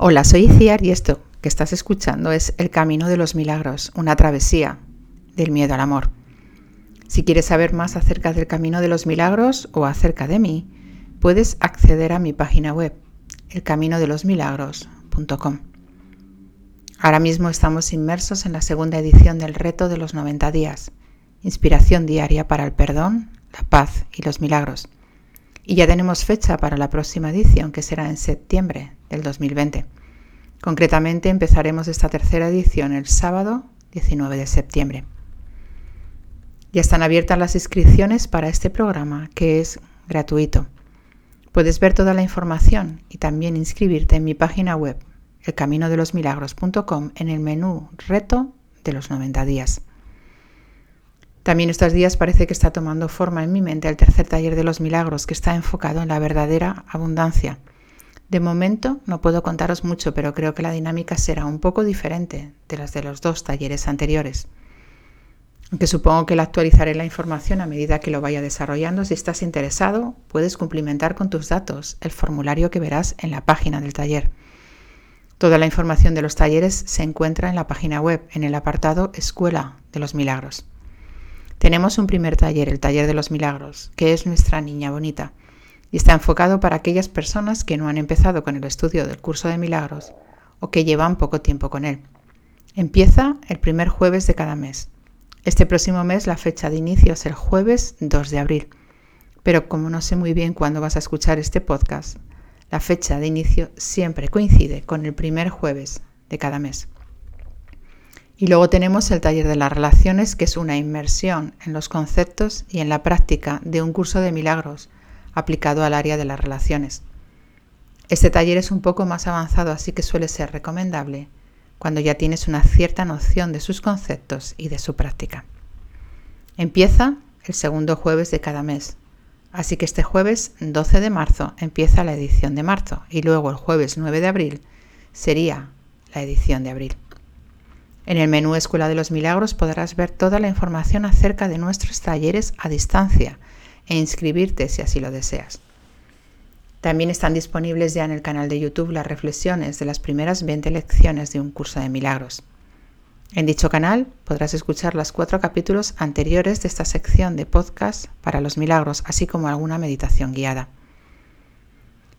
Hola, soy Iciar y esto que estás escuchando es El Camino de los Milagros, una travesía del miedo al amor. Si quieres saber más acerca del Camino de los Milagros o acerca de mí, puedes acceder a mi página web, elcaminodelosmilagros.com. Ahora mismo estamos inmersos en la segunda edición del reto de los 90 días, inspiración diaria para el perdón, la paz y los milagros. Y ya tenemos fecha para la próxima edición, que será en septiembre del 2020. Concretamente empezaremos esta tercera edición el sábado 19 de septiembre. Ya están abiertas las inscripciones para este programa que es gratuito. Puedes ver toda la información y también inscribirte en mi página web elcaminodelosmilagros.com en el menú Reto de los 90 días. También estos días parece que está tomando forma en mi mente el tercer taller de los milagros que está enfocado en la verdadera abundancia de momento no puedo contaros mucho, pero creo que la dinámica será un poco diferente de las de los dos talleres anteriores. Aunque supongo que la actualizaré la información a medida que lo vaya desarrollando. Si estás interesado, puedes cumplimentar con tus datos el formulario que verás en la página del taller. Toda la información de los talleres se encuentra en la página web, en el apartado Escuela de los Milagros. Tenemos un primer taller, el Taller de los Milagros, que es nuestra niña bonita y está enfocado para aquellas personas que no han empezado con el estudio del curso de milagros o que llevan poco tiempo con él. Empieza el primer jueves de cada mes. Este próximo mes la fecha de inicio es el jueves 2 de abril, pero como no sé muy bien cuándo vas a escuchar este podcast, la fecha de inicio siempre coincide con el primer jueves de cada mes. Y luego tenemos el taller de las relaciones, que es una inmersión en los conceptos y en la práctica de un curso de milagros aplicado al área de las relaciones. Este taller es un poco más avanzado, así que suele ser recomendable cuando ya tienes una cierta noción de sus conceptos y de su práctica. Empieza el segundo jueves de cada mes, así que este jueves 12 de marzo empieza la edición de marzo y luego el jueves 9 de abril sería la edición de abril. En el menú Escuela de los Milagros podrás ver toda la información acerca de nuestros talleres a distancia e inscribirte si así lo deseas. También están disponibles ya en el canal de YouTube las reflexiones de las primeras 20 lecciones de un curso de milagros. En dicho canal podrás escuchar los cuatro capítulos anteriores de esta sección de podcast para los milagros, así como alguna meditación guiada.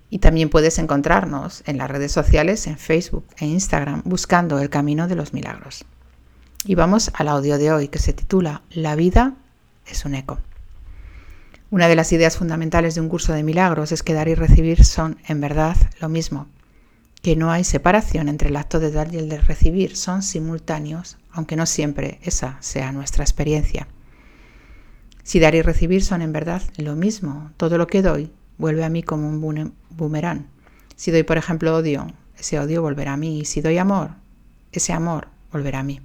Y también puedes encontrarnos en las redes sociales, en Facebook e Instagram, buscando el camino de los milagros. Y vamos al audio de hoy que se titula La vida es un eco. Una de las ideas fundamentales de un curso de milagros es que dar y recibir son, en verdad, lo mismo, que no hay separación entre el acto de dar y el de recibir, son simultáneos, aunque no siempre esa sea nuestra experiencia. Si dar y recibir son en verdad lo mismo, todo lo que doy vuelve a mí como un boomerang. Si doy, por ejemplo, odio, ese odio volverá a mí, y si doy amor, ese amor volverá a mí.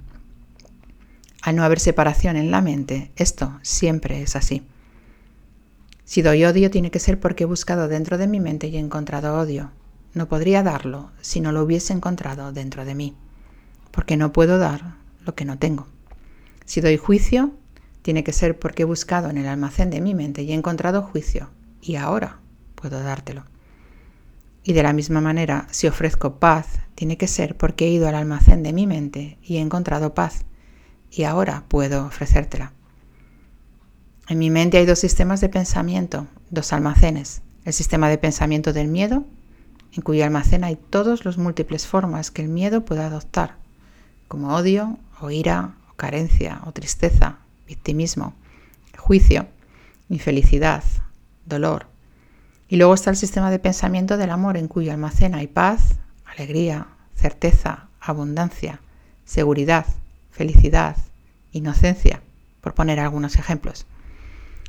Al no haber separación en la mente, esto siempre es así. Si doy odio tiene que ser porque he buscado dentro de mi mente y he encontrado odio. No podría darlo si no lo hubiese encontrado dentro de mí, porque no puedo dar lo que no tengo. Si doy juicio, tiene que ser porque he buscado en el almacén de mi mente y he encontrado juicio, y ahora dártelo. Y de la misma manera, si ofrezco paz, tiene que ser porque he ido al almacén de mi mente y he encontrado paz, y ahora puedo ofrecértela. En mi mente hay dos sistemas de pensamiento, dos almacenes. El sistema de pensamiento del miedo, en cuyo almacén hay todas las múltiples formas que el miedo puede adoptar, como odio, o ira, o carencia, o tristeza, victimismo, juicio, infelicidad, dolor. Y luego está el sistema de pensamiento del amor, en cuyo almacén hay paz, alegría, certeza, abundancia, seguridad, felicidad, inocencia, por poner algunos ejemplos.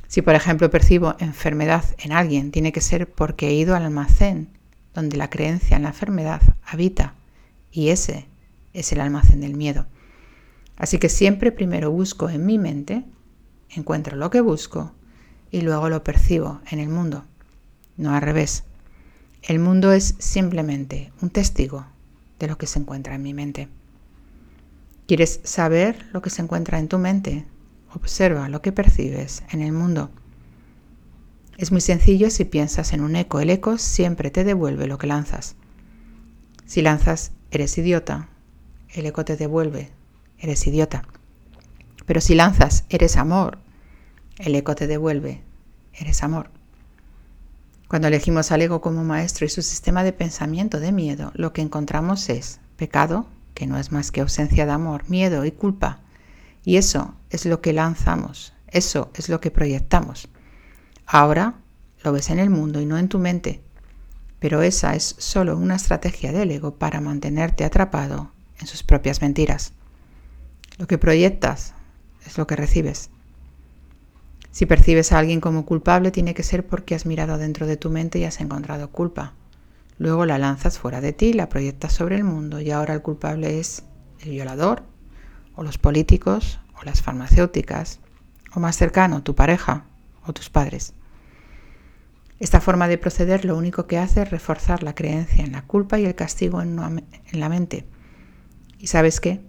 Si, por ejemplo, percibo enfermedad en alguien, tiene que ser porque he ido al almacén donde la creencia en la enfermedad habita y ese es el almacén del miedo. Así que siempre primero busco en mi mente, encuentro lo que busco y luego lo percibo en el mundo, no al revés. El mundo es simplemente un testigo de lo que se encuentra en mi mente. ¿Quieres saber lo que se encuentra en tu mente? Observa lo que percibes en el mundo. Es muy sencillo si piensas en un eco. El eco siempre te devuelve lo que lanzas. Si lanzas, eres idiota, el eco te devuelve, eres idiota. Pero si lanzas, eres amor, el eco te devuelve, eres amor. Cuando elegimos al ego como maestro y su sistema de pensamiento de miedo, lo que encontramos es pecado, que no es más que ausencia de amor, miedo y culpa. Y eso es lo que lanzamos, eso es lo que proyectamos. Ahora lo ves en el mundo y no en tu mente, pero esa es solo una estrategia del ego para mantenerte atrapado en sus propias mentiras. Lo que proyectas es lo que recibes. Si percibes a alguien como culpable, tiene que ser porque has mirado dentro de tu mente y has encontrado culpa. Luego la lanzas fuera de ti, la proyectas sobre el mundo y ahora el culpable es el violador, o los políticos, o las farmacéuticas, o más cercano, tu pareja o tus padres. Esta forma de proceder lo único que hace es reforzar la creencia en la culpa y el castigo en, la mente. ¿Y sabes qué?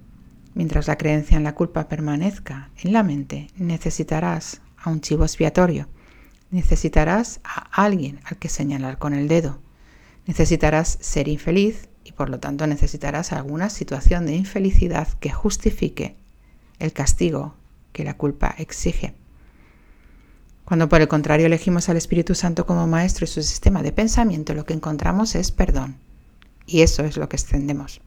Mientras la creencia en la culpa permanezca en la mente, necesitarás a un chivo expiatorio. Necesitarás a alguien al que señalar con el dedo. Necesitarás ser infeliz y por lo tanto necesitarás alguna situación de infelicidad que justifique el castigo que la culpa exige. Cuando por el contrario elegimos al Espíritu Santo como maestro y su sistema de pensamiento, lo que encontramos es perdón. Y eso es lo que extendemos.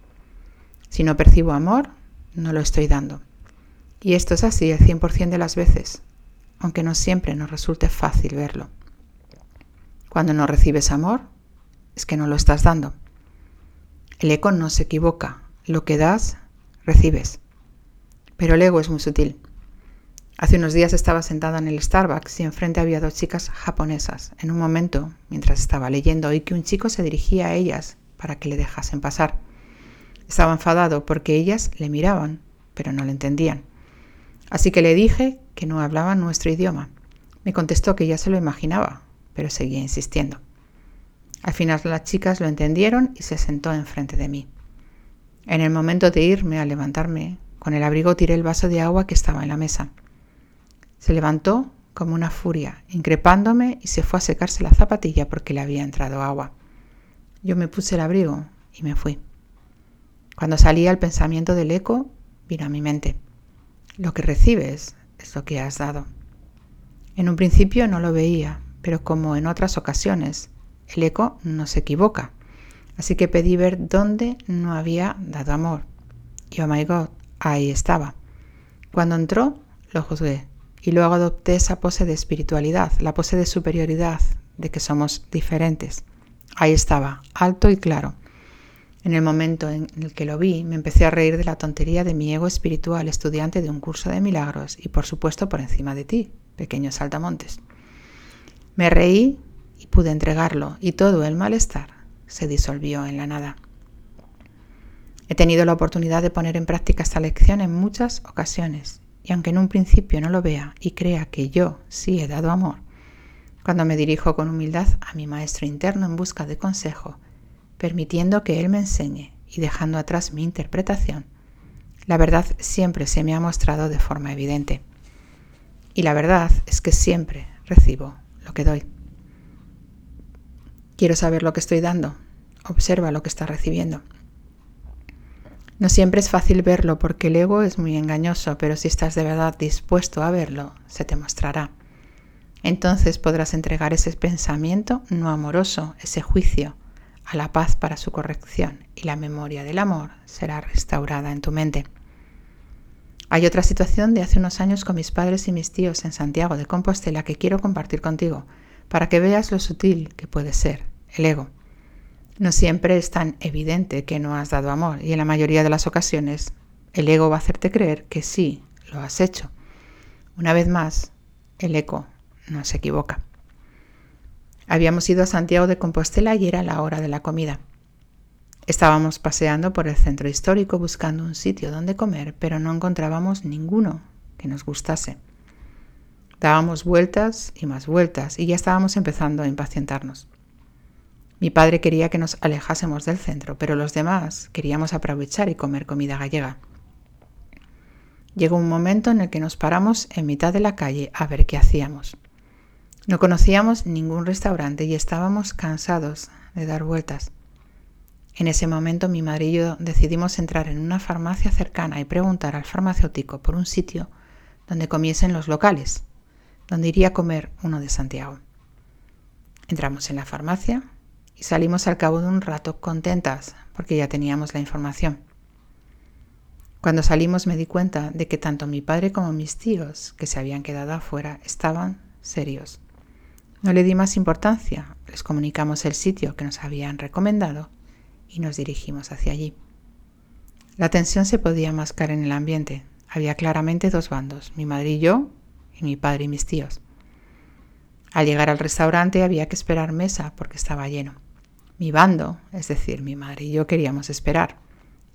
Si no percibo amor, no lo estoy dando. Y esto es así el 100% de las veces aunque no siempre nos resulte fácil verlo. Cuando no recibes amor, es que no lo estás dando. El eco no se equivoca. Lo que das, recibes. Pero el ego es muy sutil. Hace unos días estaba sentada en el Starbucks y enfrente había dos chicas japonesas. En un momento, mientras estaba leyendo, oí que un chico se dirigía a ellas para que le dejasen pasar. Estaba enfadado porque ellas le miraban, pero no le entendían. Así que le dije que no hablaba nuestro idioma. Me contestó que ya se lo imaginaba, pero seguía insistiendo. Al final las chicas lo entendieron y se sentó enfrente de mí. En el momento de irme a levantarme, con el abrigo tiré el vaso de agua que estaba en la mesa. Se levantó como una furia, increpándome y se fue a secarse la zapatilla porque le había entrado agua. Yo me puse el abrigo y me fui. Cuando salía el pensamiento del eco, vino a mi mente. Lo que recibes es lo que has dado. En un principio no lo veía, pero como en otras ocasiones, el eco no se equivoca. Así que pedí ver dónde no había dado amor. Y oh my god, ahí estaba. Cuando entró, lo juzgué. Y luego adopté esa pose de espiritualidad, la pose de superioridad, de que somos diferentes. Ahí estaba, alto y claro. En el momento en el que lo vi, me empecé a reír de la tontería de mi ego espiritual, estudiante de un curso de milagros, y por supuesto por encima de ti, pequeño saltamontes. Me reí y pude entregarlo, y todo el malestar se disolvió en la nada. He tenido la oportunidad de poner en práctica esta lección en muchas ocasiones, y aunque en un principio no lo vea y crea que yo sí he dado amor, cuando me dirijo con humildad a mi maestro interno en busca de consejo, permitiendo que Él me enseñe y dejando atrás mi interpretación, la verdad siempre se me ha mostrado de forma evidente. Y la verdad es que siempre recibo lo que doy. Quiero saber lo que estoy dando. Observa lo que estás recibiendo. No siempre es fácil verlo porque el ego es muy engañoso, pero si estás de verdad dispuesto a verlo, se te mostrará. Entonces podrás entregar ese pensamiento no amoroso, ese juicio, a la paz para su corrección y la memoria del amor será restaurada en tu mente. Hay otra situación de hace unos años con mis padres y mis tíos en Santiago de Compostela que quiero compartir contigo para que veas lo sutil que puede ser el ego. No siempre es tan evidente que no has dado amor y en la mayoría de las ocasiones el ego va a hacerte creer que sí lo has hecho. Una vez más, el ego no se equivoca. Habíamos ido a Santiago de Compostela y era la hora de la comida. Estábamos paseando por el centro histórico buscando un sitio donde comer, pero no encontrábamos ninguno que nos gustase. Dábamos vueltas y más vueltas y ya estábamos empezando a impacientarnos. Mi padre quería que nos alejásemos del centro, pero los demás queríamos aprovechar y comer comida gallega. Llegó un momento en el que nos paramos en mitad de la calle a ver qué hacíamos. No conocíamos ningún restaurante y estábamos cansados de dar vueltas. En ese momento mi madre y yo decidimos entrar en una farmacia cercana y preguntar al farmacéutico por un sitio donde comiesen los locales, donde iría a comer uno de Santiago. Entramos en la farmacia y salimos al cabo de un rato contentas porque ya teníamos la información. Cuando salimos me di cuenta de que tanto mi padre como mis tíos, que se habían quedado afuera, estaban serios. No le di más importancia, les comunicamos el sitio que nos habían recomendado y nos dirigimos hacia allí. La tensión se podía mascar en el ambiente. Había claramente dos bandos, mi madre y yo, y mi padre y mis tíos. Al llegar al restaurante había que esperar mesa porque estaba lleno. Mi bando, es decir, mi madre y yo queríamos esperar,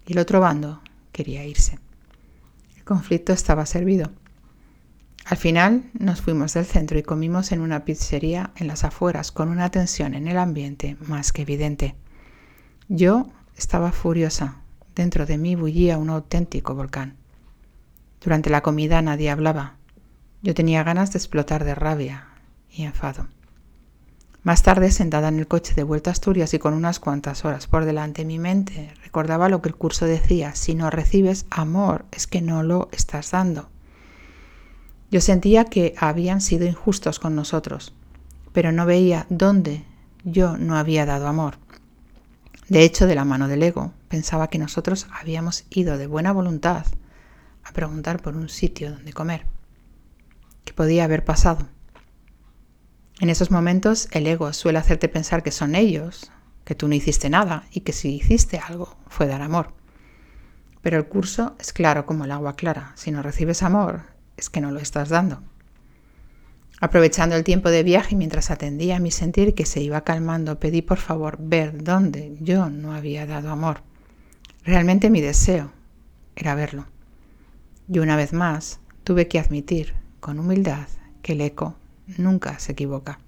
y el otro bando quería irse. El conflicto estaba servido. Al final nos fuimos del centro y comimos en una pizzería en las afueras con una tensión en el ambiente más que evidente. Yo estaba furiosa. Dentro de mí bullía un auténtico volcán. Durante la comida nadie hablaba. Yo tenía ganas de explotar de rabia y enfado. Más tarde, sentada en el coche de vuelta a Asturias y con unas cuantas horas por delante, mi mente recordaba lo que el curso decía, si no recibes amor es que no lo estás dando. Yo sentía que habían sido injustos con nosotros, pero no veía dónde yo no había dado amor. De hecho, de la mano del ego, pensaba que nosotros habíamos ido de buena voluntad a preguntar por un sitio donde comer. ¿Qué podía haber pasado? En esos momentos el ego suele hacerte pensar que son ellos, que tú no hiciste nada y que si hiciste algo fue dar amor. Pero el curso es claro como el agua clara. Si no recibes amor, es que no lo estás dando. Aprovechando el tiempo de viaje mientras atendía a mi sentir que se iba calmando, pedí por favor ver dónde yo no había dado amor. Realmente mi deseo era verlo. Y una vez más tuve que admitir con humildad que el eco nunca se equivoca.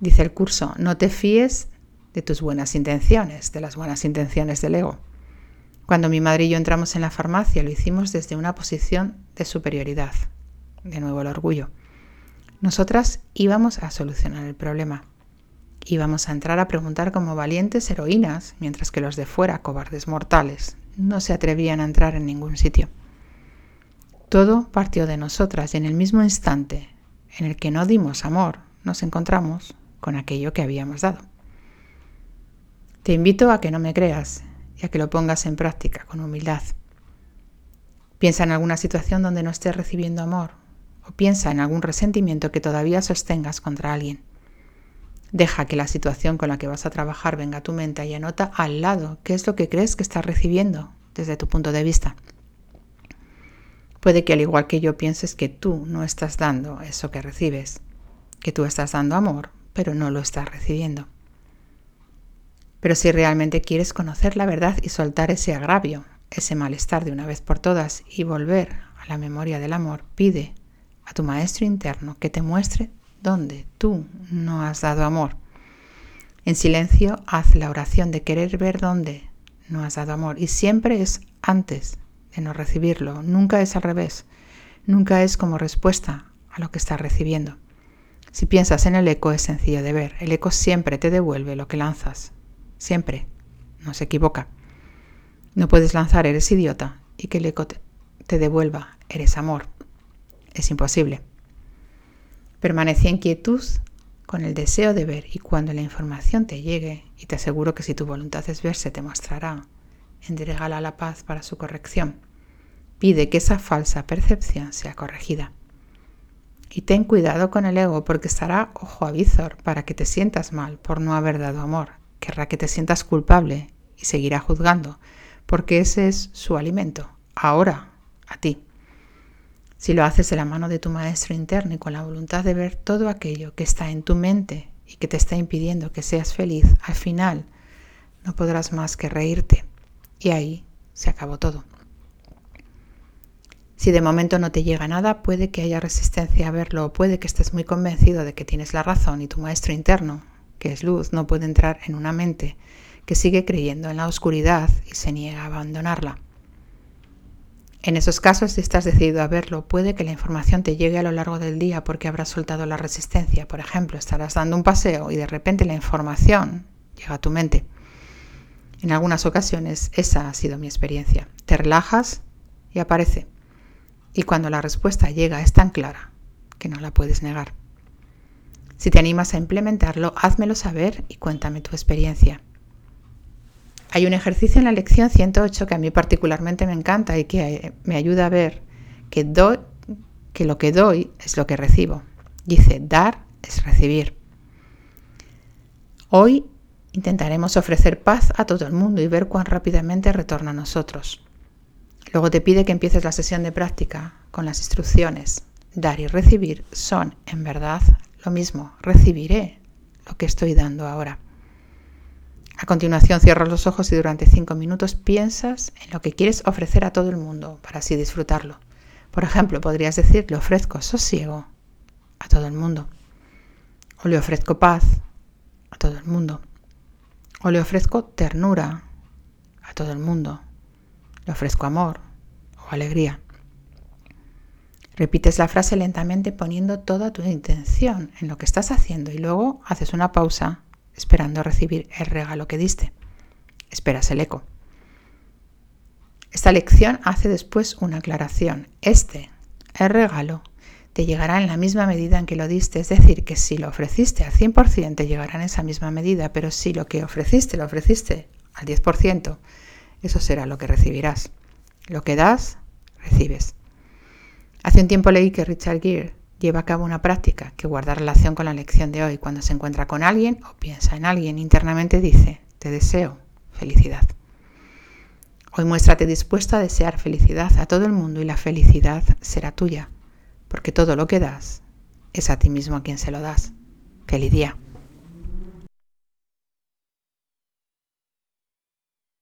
Dice el curso, no te fíes de tus buenas intenciones, de las buenas intenciones del ego. Cuando mi madre y yo entramos en la farmacia lo hicimos desde una posición de superioridad. De nuevo el orgullo. Nosotras íbamos a solucionar el problema. Íbamos a entrar a preguntar como valientes heroínas, mientras que los de fuera, cobardes mortales, no se atrevían a entrar en ningún sitio. Todo partió de nosotras y en el mismo instante en el que no dimos amor, nos encontramos con aquello que habíamos dado. Te invito a que no me creas y a que lo pongas en práctica con humildad. Piensa en alguna situación donde no estés recibiendo amor o piensa en algún resentimiento que todavía sostengas contra alguien. Deja que la situación con la que vas a trabajar venga a tu mente y anota al lado qué es lo que crees que estás recibiendo desde tu punto de vista. Puede que al igual que yo pienses que tú no estás dando eso que recibes, que tú estás dando amor, pero no lo estás recibiendo. Pero si realmente quieres conocer la verdad y soltar ese agravio, ese malestar de una vez por todas y volver a la memoria del amor, pide a tu maestro interno que te muestre dónde tú no has dado amor. En silencio haz la oración de querer ver dónde no has dado amor y siempre es antes de no recibirlo. Nunca es al revés. Nunca es como respuesta a lo que estás recibiendo. Si piensas en el eco es sencillo de ver. El eco siempre te devuelve lo que lanzas. Siempre. No se equivoca. No puedes lanzar eres idiota y que el eco te, devuelva eres amor. Es imposible. Permanece en quietud con el deseo de ver y cuando la información te llegue, y te aseguro que si tu voluntad es ver se te mostrará, entregala la paz para su corrección. Pide que esa falsa percepción sea corregida. Y ten cuidado con el ego porque estará ojo a visor para que te sientas mal por no haber dado amor. Querrá que te sientas culpable y seguirá juzgando porque ese es su alimento, ahora, a ti. Si lo haces de la mano de tu maestro interno y con la voluntad de ver todo aquello que está en tu mente y que te está impidiendo que seas feliz, al final no podrás más que reírte y ahí se acabó todo. Si de momento no te llega nada, puede que haya resistencia a verlo o puede que estés muy convencido de que tienes la razón y tu maestro interno, que es luz, no puede entrar en una mente que sigue creyendo en la oscuridad y se niega a abandonarla. En esos casos, si estás decidido a verlo, puede que la información te llegue a lo largo del día porque habrás soltado la resistencia. Por ejemplo, estarás dando un paseo y de repente la información llega a tu mente. En algunas ocasiones esa ha sido mi experiencia. Te relajas y aparece. Y cuando la respuesta llega es tan clara que no la puedes negar. Si te animas a implementarlo, házmelo saber y cuéntame tu experiencia. Hay un ejercicio en la lección 108 que a mí particularmente me encanta y que eh, me ayuda a ver que, lo que doy es lo que recibo. Dice, dar es recibir. Hoy intentaremos ofrecer paz a todo el mundo y ver cuán rápidamente retorna a nosotros. Luego te pide que empieces la sesión de práctica con las instrucciones. Dar y recibir son, en verdad, lo mismo. Recibiré lo que estoy dando ahora. A continuación cierras los ojos y durante cinco minutos piensas en lo que quieres ofrecer a todo el mundo para así disfrutarlo. Por ejemplo, podrías decir, le ofrezco sosiego a todo el mundo. O le ofrezco paz a todo el mundo. O le ofrezco ternura a todo el mundo. Le ofrezco amor o alegría. Repites la frase lentamente poniendo toda tu intención en lo que estás haciendo y luego haces una pausa esperando recibir el regalo que diste. Esperas el eco. Esta lección hace después una aclaración. Este, el regalo, te llegará en la misma medida en que lo diste, es decir, que si lo ofreciste al 100% te llegará en esa misma medida, pero si lo que ofreciste lo ofreciste al 10%, eso será lo que recibirás. Lo que das, recibes. Hace un tiempo leí que Richard Gere lleva a cabo una práctica que guarda relación con la lección de hoy. Cuando se encuentra con alguien o piensa en alguien, internamente dice, te deseo felicidad. Hoy muéstrate dispuesto a desear felicidad a todo el mundo y la felicidad será tuya, porque todo lo que das es a ti mismo a quien se lo das. Feliz día.